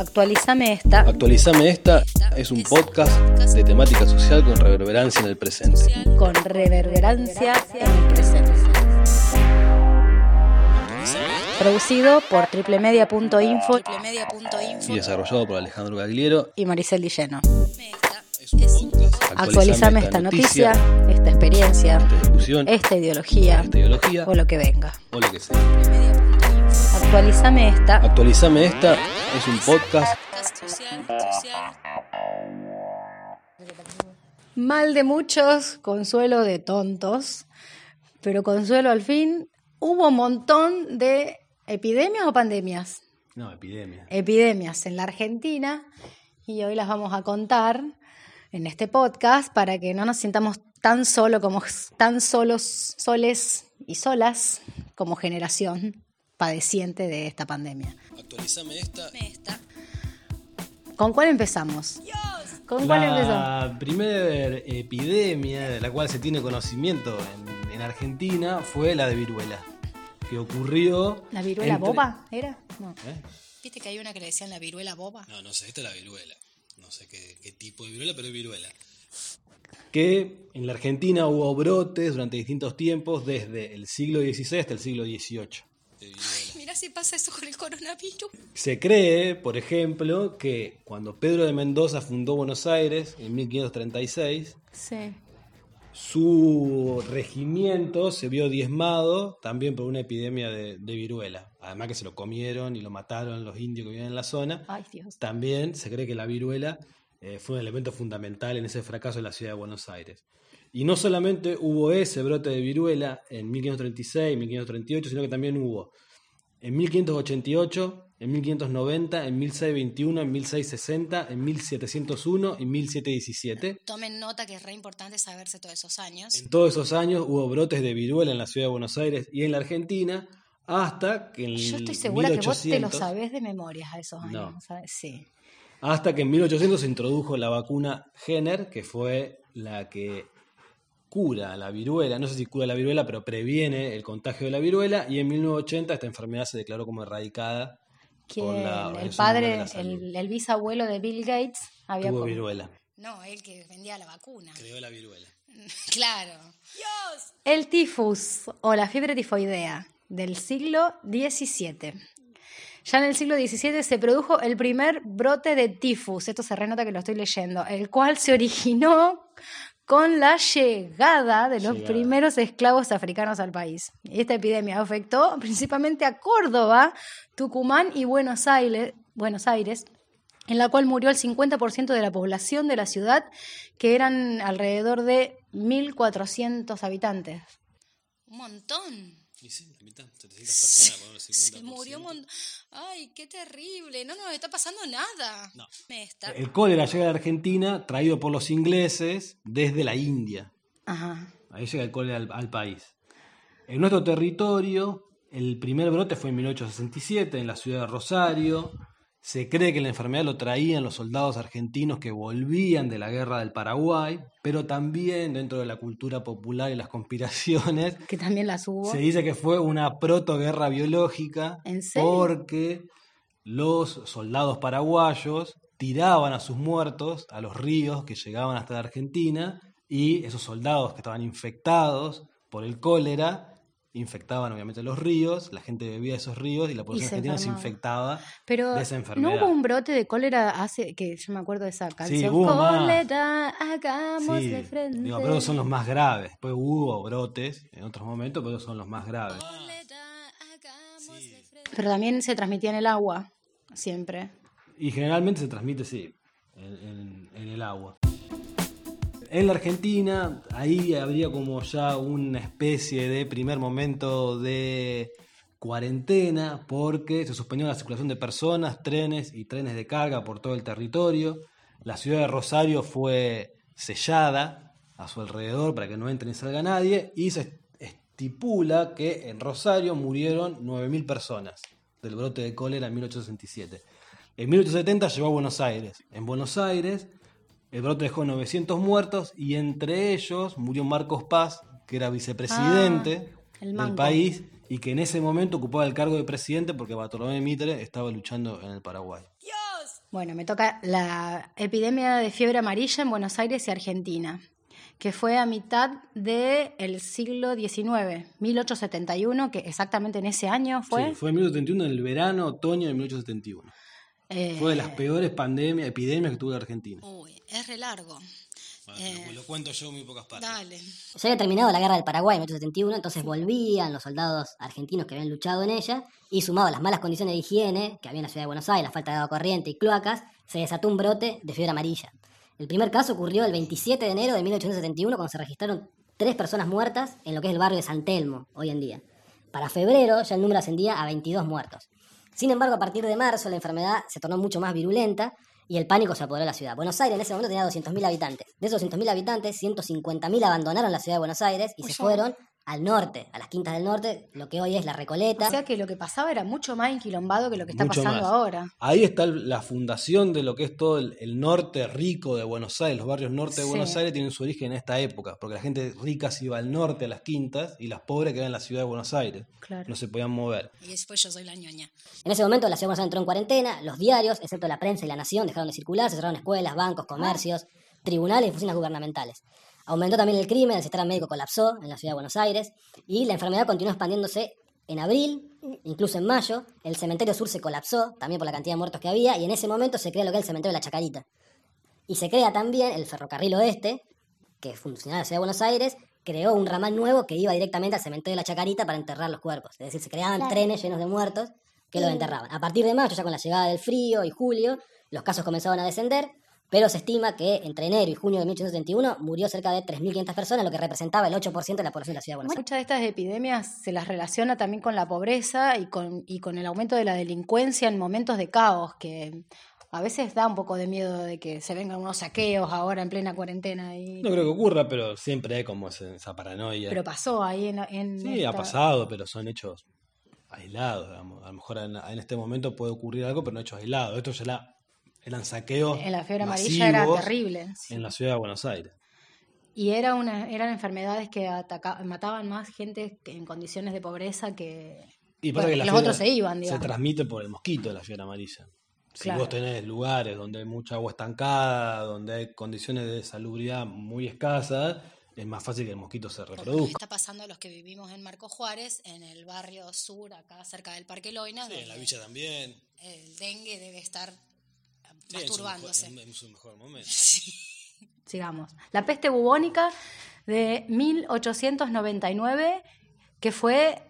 Actualizame esta. Actualizame esta es un podcast de temática social con reverberancia en el presente. Con reverberancia en el presente. Producido por triplemedia.info y desarrollado por Alejandro Gagliero y Maricel Dilleno. Actualizame esta noticia, esta experiencia, esta discusión, esta ideología esta ideología o lo que venga. o lo que sea. Actualizame esta. Actualizame esta es un podcast Mal de muchos, consuelo de tontos, pero consuelo al fin. Hubo un montón de epidemias o pandemias. No, epidemia. Epidemias en la Argentina y hoy las vamos a contar en este podcast para que no nos sintamos tan solo como tan solos, soles y solas como generación padeciente de esta pandemia. Actualizame esta. ¿Con cuál empezamos? ¿Con cuál empezamos? La primera epidemia de la cual se tiene conocimiento en, en Argentina fue la de viruela, que ocurrió... ¿La viruela entre- boba era? No. ¿Eh? ¿Viste que hay una que le decían la viruela boba? No, no sé, esta es la viruela. No sé qué, qué tipo de viruela, pero es viruela. Que en la Argentina hubo brotes durante distintos tiempos, desde el siglo XVI hasta el siglo XVIII. Mirá si pasa eso con el coronavirus. Se cree, por ejemplo, que cuando Pedro de Mendoza fundó Buenos Aires en 1536, Sí. su regimiento se vio diezmado también por una epidemia de, de viruela. Además que se lo comieron y lo mataron los indios que vivían en la zona. Ay, Dios. También se cree que la viruela eh, fue un elemento fundamental en ese fracaso de la ciudad de Buenos Aires. Y no solamente hubo ese brote de viruela en 1536, 1538, sino que también hubo en 1588, en 1590, en 1621, en 1660, en 1701 y 1717. Tomen nota que es re importante saberse todos esos años. En todos esos años hubo brotes de viruela en la ciudad de Buenos Aires y en la Argentina, hasta que en Yo estoy segura que vos te lo 1800 sabés de memoria a esos años. No. ¿sabes? Sí. Hasta que en 1800 se introdujo la vacuna Jenner, que fue la que cura la viruela, no sé si cura la viruela, pero previene el contagio de la viruela, y en 1980 esta enfermedad se declaró como erradicada Que por la el padre, de la Salud. el, el bisabuelo de Bill Gates había Tuvo viruela. No, él que vendía la vacuna. Creó la viruela. Claro. El tifus o la fiebre tifoidea del siglo XVII. Ya en el siglo XVII se produjo el primer brote de tifus, esto se renota que lo estoy leyendo, el cual se originó con la llegada de los Llegada. primeros esclavos africanos al país. Esta epidemia afectó principalmente a Córdoba, Tucumán y Buenos Aires, Buenos Aires en la cual murió el 50% de la población de la ciudad, que eran alrededor de 1.400 habitantes. Un montón. Y sí, la mitad, 700 personas, por el 50%. Se murió un montón. Ay, qué terrible. No nos está pasando nada. No. Me está. El cólera llega a la Argentina traído por los ingleses desde la India. Ajá. Ahí llega el cólera al, al país. En nuestro territorio, el primer brote fue en 1867 en la ciudad de Rosario. Se cree que la enfermedad lo traían los soldados argentinos que volvían de la guerra del Paraguay, pero también dentro de la cultura popular y las conspiraciones, Que también las hubo. se dice que fue una protoguerra biológica ¿En serio? porque los soldados paraguayos tiraban a sus muertos a los ríos que llegaban hasta la Argentina y esos soldados que estaban infectados por el cólera infectaban obviamente los ríos, la gente bebía esos ríos y la población se argentina se infectaba Pero de esa no enfermedad. hubo un brote de cólera hace que yo me acuerdo de esa canción. hubo más. cólera, hagámosle Sí, frente. digo, pero son los más graves. Después hubo brotes en otros momentos, pero son los más graves. Pero también se transmitía en el agua, siempre. Y generalmente se transmite, sí, en, en- en el agua. En la Argentina, ahí habría como ya una especie de primer momento de cuarentena, porque se suspendió la circulación de personas, trenes y trenes de carga por todo el territorio. La ciudad de Rosario fue sellada a su alrededor para que no entre ni salga nadie, y se estipula que en Rosario murieron 9.000 personas del brote de cólera en 1867. En 1870 llegó a Buenos Aires. En Buenos Aires el brote dejó 900 muertos y entre ellos murió Marcos Paz, que era vicepresidente Ah, el del país y que en ese momento ocupaba el cargo de presidente porque Bartolomé Mitre estaba luchando en el Paraguay. Bueno, me toca la epidemia de fiebre amarilla en Buenos Aires y Argentina, que fue a mitad del siglo XIX, 1871, que exactamente en ese año fue. Sí, fue en 1871, en el verano, otoño de 1871. Eh, Fue de las peores pandemias, epidemias que tuvo la Argentina. Uy, es re largo. Bueno, te lo, lo cuento yo en muy pocas partes. Dale. Se había terminado la guerra del Paraguay en 1871, entonces volvían los soldados argentinos que habían luchado en ella, y sumado a las malas condiciones de higiene que había en la ciudad de Buenos Aires, la falta de agua corriente y cloacas, se desató un brote de fiebre amarilla. El primer caso ocurrió el 27 de enero de 1871, cuando se registraron tres personas muertas en lo que es el barrio de San Telmo, hoy en día. Para febrero ya el número ascendía a 22 muertos. Sin embargo, a partir de marzo la enfermedad se tornó mucho más virulenta y el pánico se apoderó de la ciudad. Buenos Aires en ese momento tenía 200.000 habitantes. De esos 200.000 habitantes, 150.000 abandonaron la ciudad de Buenos Aires y Uy, se fueron al norte, a las quintas del norte, lo que hoy es la Recoleta. O sea que lo que pasaba era mucho más enquilombado que lo que está Mucho pasando más. ahora. Ahí está la fundación de lo que es todo el, el norte rico de Buenos Aires. Los barrios norte de Sí. Buenos Aires tienen su origen en esta época, porque la gente rica se iba al norte a las quintas y las pobres quedaban en la ciudad de Buenos Aires. Claro. No se podían mover. Y después yo soy la ñoña. En ese momento la ciudad de Buenos Aires entró en cuarentena, los diarios, excepto la prensa y la nación, dejaron de circular, se cerraron escuelas, bancos, comercios, tribunales y oficinas gubernamentales. Aumentó también el crimen, el sistema médico colapsó en la ciudad de Buenos Aires y la enfermedad continuó expandiéndose en abril, incluso en mayo. El cementerio sur se colapsó, también por la cantidad de muertos que había, y en ese momento se crea lo que es el cementerio de la Chacarita. Y se crea también el ferrocarril oeste, que funcionaba en la ciudad de Buenos Aires, creó un ramal nuevo que iba directamente al cementerio de la Chacarita para enterrar los cuerpos. Es decir, se creaban Claro. trenes llenos de muertos que los enterraban. A partir de mayo, ya con la llegada del frío y julio, los casos comenzaban a descender, pero se estima que entre enero y junio de 1871 murió cerca de 3.500 personas, lo que representaba el 8% de la población de la ciudad de Buenos Aires. Muchas de estas epidemias se las relaciona también con la pobreza y con, y con el aumento de la delincuencia en momentos de caos, que a veces da un poco de miedo de que se vengan unos saqueos ahora en plena cuarentena. Y... No creo que ocurra, pero siempre hay como esa paranoia. Pero pasó ahí en... en sí, ha pasado, pero son hechos aislados. digamos. A lo mejor en, en este momento puede ocurrir algo, pero no hechos aislados. Esto ya era- eran saqueos. En la fiebre amarilla era terrible. sí. En la ciudad de Buenos Aires. Y era una, eran enfermedades que ataca- mataban más gente que en condiciones de pobreza que... Y pasa Bueno, que la los otros se iban, Se digamos. transmite por el mosquito la fiebre amarilla. Si Claro. vos tenés lugares donde hay mucha agua estancada, donde hay condiciones de salubridad muy escasas, es más fácil que el mosquito se reproduzca. está pasando a los que vivimos en Marco Juárez, en el barrio sur, acá cerca del Parque Loina, Sí, en la villa también. el dengue debe estar Sí, en su masturbándose. mejor- en- en su mejor momento. Sigamos. La peste bubónica de 1899, que fue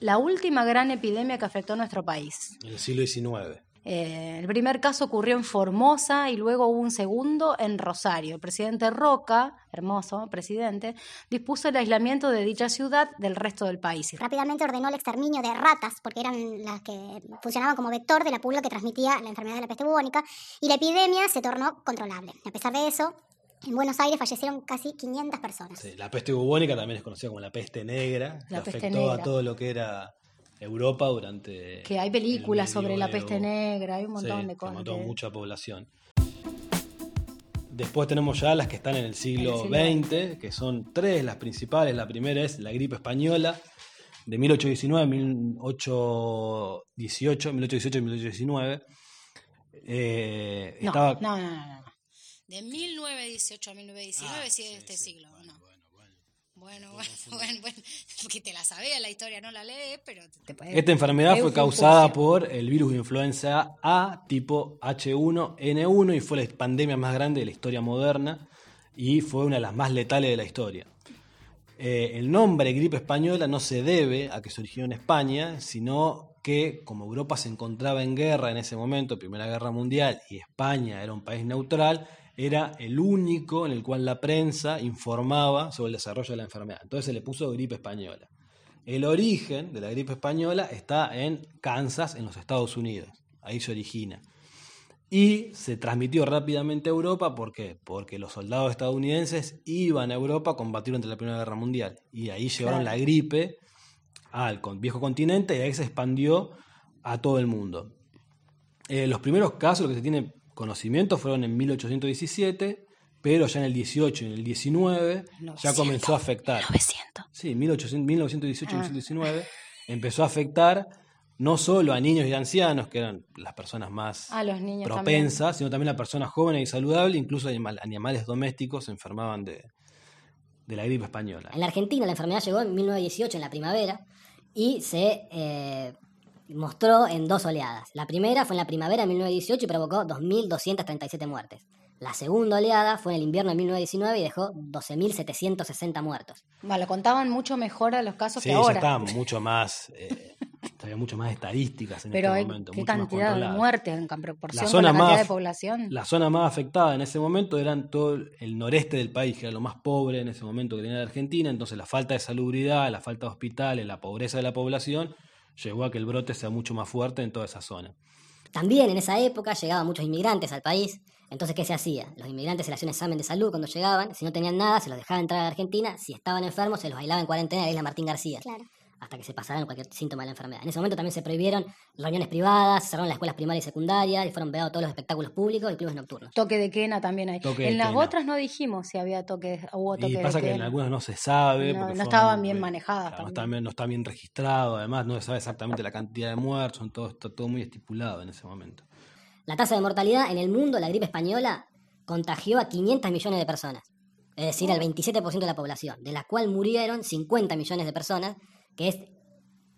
la última gran epidemia que afectó a nuestro país. En el siglo XIX. Eh, el primer caso ocurrió en Formosa y luego hubo un segundo en Rosario. El presidente Roca, hermoso presidente, dispuso el aislamiento de dicha ciudad del resto del país. Rápidamente ordenó el exterminio de ratas, porque eran las que funcionaban como vector de la pulga que transmitía la enfermedad de la peste bubónica, y la epidemia se tornó controlable. A pesar de eso, en Buenos Aires fallecieron casi 500 personas. Sí, la peste bubónica también es conocida como la peste negra, que peste afectó a todo lo que era Europa durante. Que hay películas el sobre la peste negra, hay un montón Sí, de que cosas. mató que- mucha población. Después tenemos ya las que están en el siglo En el siglo XX, que son tres las principales. La primera es la gripe española, de 1819 1818, 1818 y 1819. Eh, No, estaba- no, no, no, no. De 1918 a 1919 Ah, sí es sí, este sí. siglo, Bueno, ¿no? bueno, bueno. Bueno, bueno, bueno, porque te la sabía la historia, no la lees, pero te puedes... Esta enfermedad fue causada por el virus de influenza A tipo H1N1 y fue la pandemia más grande de la historia moderna y fue una de las más letales de la historia. Eh, el nombre gripe española no se debe a que se originó en España, sino que como Europa se encontraba en guerra en ese momento, Primera Guerra Mundial, y España era un país neutral, era el único en el cual la prensa informaba sobre el desarrollo de la enfermedad. Entonces se le puso gripe española. El origen de la gripe española está en Kansas, en los Estados Unidos. Ahí se origina. Y se transmitió rápidamente a Europa, ¿por qué? Porque los soldados estadounidenses iban a Europa a combatir durante la Primera Guerra Mundial. Y ahí llevaron Claro. la gripe al viejo continente y ahí se expandió a todo el mundo. Eh, los primeros casos, lo que se tiene conocimiento, fueron en 1817, pero ya en el 18 y en el 19 ya 900. comenzó a afectar. 900. Sí, 1800, 1918 Ah. 1919 empezó a afectar no solo a niños y ancianos, que eran las personas más propensas, sino también a personas jóvenes y saludables, incluso animal- animales domésticos se enfermaban de, de la gripe española. En la Argentina la enfermedad llegó en 1918, en la primavera, y se eh, mostró en dos oleadas. La primera fue en la primavera de 1918 y provocó 2.237 muertes. La segunda oleada fue en el invierno de 1919 y dejó 12.760 muertos. Bueno, lo contaban mucho mejor a los casos Sí, que ya ahora. estaban mucho más, eh, había mucho más estadísticas en Pero este hay momento. qué mucho más cantidad de muertes en proporción La con zona la cantidad más- de población. La zona más afectada en ese momento eran todo el noreste del país, que era lo más pobre en ese momento que tenía la Argentina, entonces la falta de salubridad, la falta de hospitales, la pobreza de la población, llevó a que el brote sea mucho más fuerte en toda esa zona. También en esa época llegaban muchos inmigrantes al país. Entonces, ¿qué se hacía? Los inmigrantes se les hacía un examen de salud cuando llegaban. Si no tenían nada, se los dejaba entrar a la Argentina. Si estaban enfermos, se los aislaba en cuarentena en la isla Martín García. Claro. Hasta que se pasaran cualquier síntoma de la enfermedad. En ese momento también se prohibieron reuniones privadas, se cerraron las escuelas primarias y secundarias, y fueron vedados todos los espectáculos públicos y clubes nocturnos. Toque de quena también hay. Toque de en las quena. otras no dijimos si había toque, hubo toque Y pasa de que en algunas no se sabe. No, estaban bien eh, manejadas claro, no, también. está bien, no está bien registrado, además no se sabe exactamente la cantidad de muertos, son todo, está todo muy estipulado en ese momento. La tasa de mortalidad en el mundo, la gripe española, contagió a 500 millones de personas. Es decir, al 27% de la población, de la cual murieron 50 millones de personas, que es,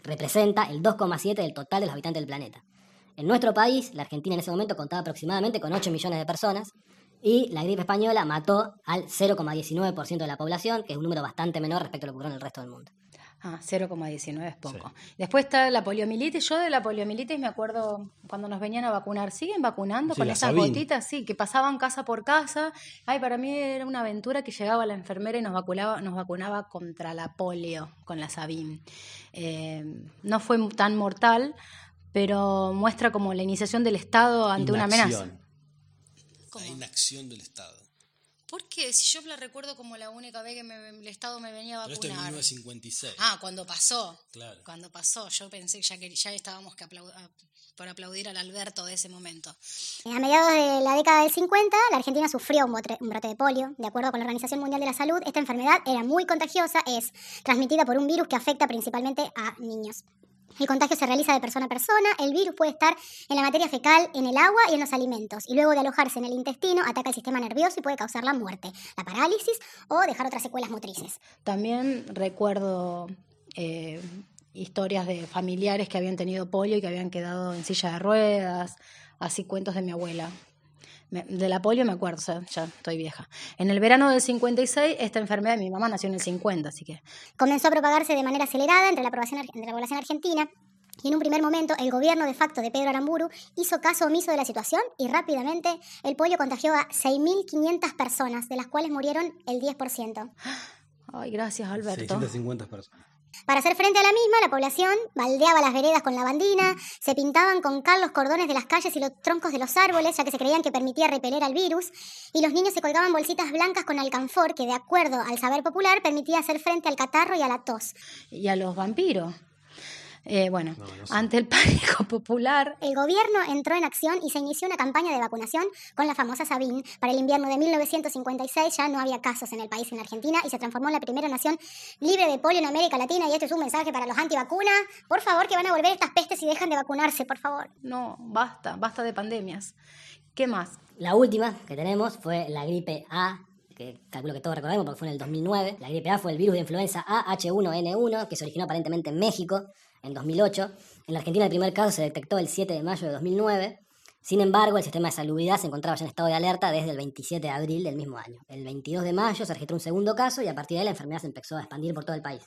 representa el 2,7 del total de los habitantes del planeta. En nuestro país, la Argentina en ese momento contaba aproximadamente con 8 millones de personas y la gripe española mató al 0,19% de la población, que es un número bastante menor respecto a lo que ocurrió en el resto del mundo. Ah, 0,19 es poco. Después está la poliomielitis. Yo de la poliomielitis me acuerdo cuando nos venían a vacunar. ¿Siguen vacunando Sí, con esas Sabin. gotitas? Sí, que pasaban casa por casa. Ay, para mí era una aventura que llegaba la enfermera y nos vacunaba, nos vacunaba contra la polio con la Sabin. Eh, no fue tan mortal, pero muestra como la iniciación del Estado ante una amenaza. Inacción. La inacción del Estado. ¿Por qué? Si yo la recuerdo como la única vez que me- el Estado me venía a Pero esto es vacunar. 1956. Ah, cuando pasó. Claro. Cuando pasó, yo pensé ya que ya estábamos que por aplaudir al Alberto de ese momento. A mediados de la década del 50, la Argentina sufrió un brote de polio. De acuerdo con la Organización Mundial de la Salud, esta enfermedad era muy contagiosa, es transmitida por un virus que afecta principalmente a niños. El contagio se realiza de persona a persona, el virus puede estar en la materia fecal, en el agua y en los alimentos, y luego de alojarse en el intestino ataca el sistema nervioso y puede causar la muerte, la parálisis o dejar otras secuelas motrices. También recuerdo eh, historias de familiares que habían tenido polio y que habían quedado en silla de ruedas, así cuentos de mi abuela. Me- de la polio me acuerdo, o sea, ya estoy vieja. En el verano del 56, esta enfermedad, mi mamá nació en el 50, así que comenzó a propagarse de manera acelerada entre la, población, entre la población argentina y en un primer momento el gobierno de facto de Pedro Aramburu hizo caso omiso de la situación y rápidamente el polio contagió a 6.500 personas, de las cuales murieron el 10%. Ay, gracias, Alberto. 650 personas. Para hacer frente a la misma, la población baldeaba las veredas con lavandina, se pintaban con cal los cordones de las calles y los troncos de los árboles, ya que se creían que permitía repeler al virus, y los niños se colgaban bolsitas blancas con alcanfor, que de acuerdo al saber popular permitía hacer frente al catarro y a la tos. Y a los vampiros. Eh, bueno, No, no sé. ante el pánico popular, El gobierno entró en acción y se inició una campaña de vacunación con la famosa Sabin. Para el invierno de 1956 ya no había casos en el país, en Argentina, y se transformó en la primera nación libre de polio en América Latina. Y este es un mensaje para los antivacunas. Por favor, que van a volver estas pestes y dejan de vacunarse, por favor. no, basta, basta de pandemias. ¿Qué más? La última que tenemos fue la gripe A, que calculo que todos recordamos porque fue en el 2009. La gripe A fue el virus de influenza A H1N1 que se originó aparentemente en México en 2008. En la Argentina el primer caso se detectó el 7 de mayo de 2009. Sin embargo, el sistema de salubridad se encontraba ya en estado de alerta desde el 27 de abril del mismo año. El 22 de mayo se registró un segundo caso y a partir de ahí la enfermedad se empezó a expandir por todo el país.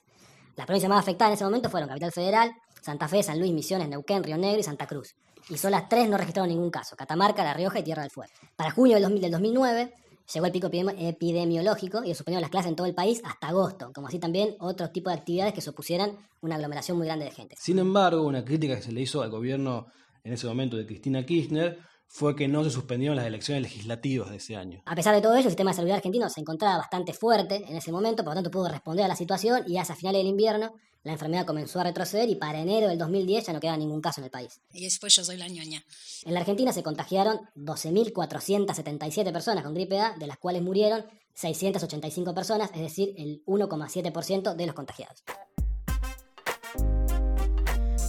Las provincias más afectadas en ese momento fueron Capital Federal, Santa Fe, San Luis, Misiones, Neuquén, Río Negro y Santa Cruz. Y solo las tres no registraron ningún caso, Catamarca, La Rioja y Tierra del Fuego. Para junio del, 2000 del 2009 llegó el pico epidemi- epidemiológico y se suspendieron las clases en todo el país hasta agosto, como así también otros tipos de actividades que supusieran una aglomeración muy grande de gente. Sin embargo, una crítica que se le hizo al gobierno en ese momento de Cristina Kirchner fue que no se suspendieron las elecciones legislativas de ese año. A pesar de todo ello, el sistema de salud argentino se encontraba bastante fuerte en ese momento, por lo tanto pudo responder a la situación y hacia finales del invierno la enfermedad comenzó a retroceder y para enero del 2010 ya no quedaba ningún caso en el país. Y después yo soy la ñoña. En la Argentina se contagiaron 12.477 personas con gripe A, de las cuales murieron 685 personas, es decir, el 1,7% de los contagiados.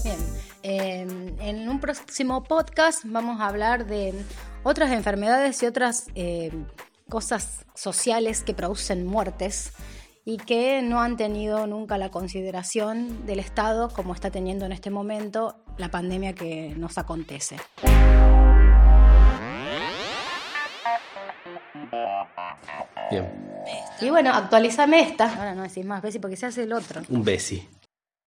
Bien, Eh, en un próximo podcast vamos a hablar de otras enfermedades y otras eh, cosas sociales que producen muertes y que no han tenido nunca la consideración del Estado como está teniendo en este momento la pandemia que nos acontece. Bien. Y bueno, actualizame esta. Ahora no decís más, Bessie, porque se hace el otro. Un besi.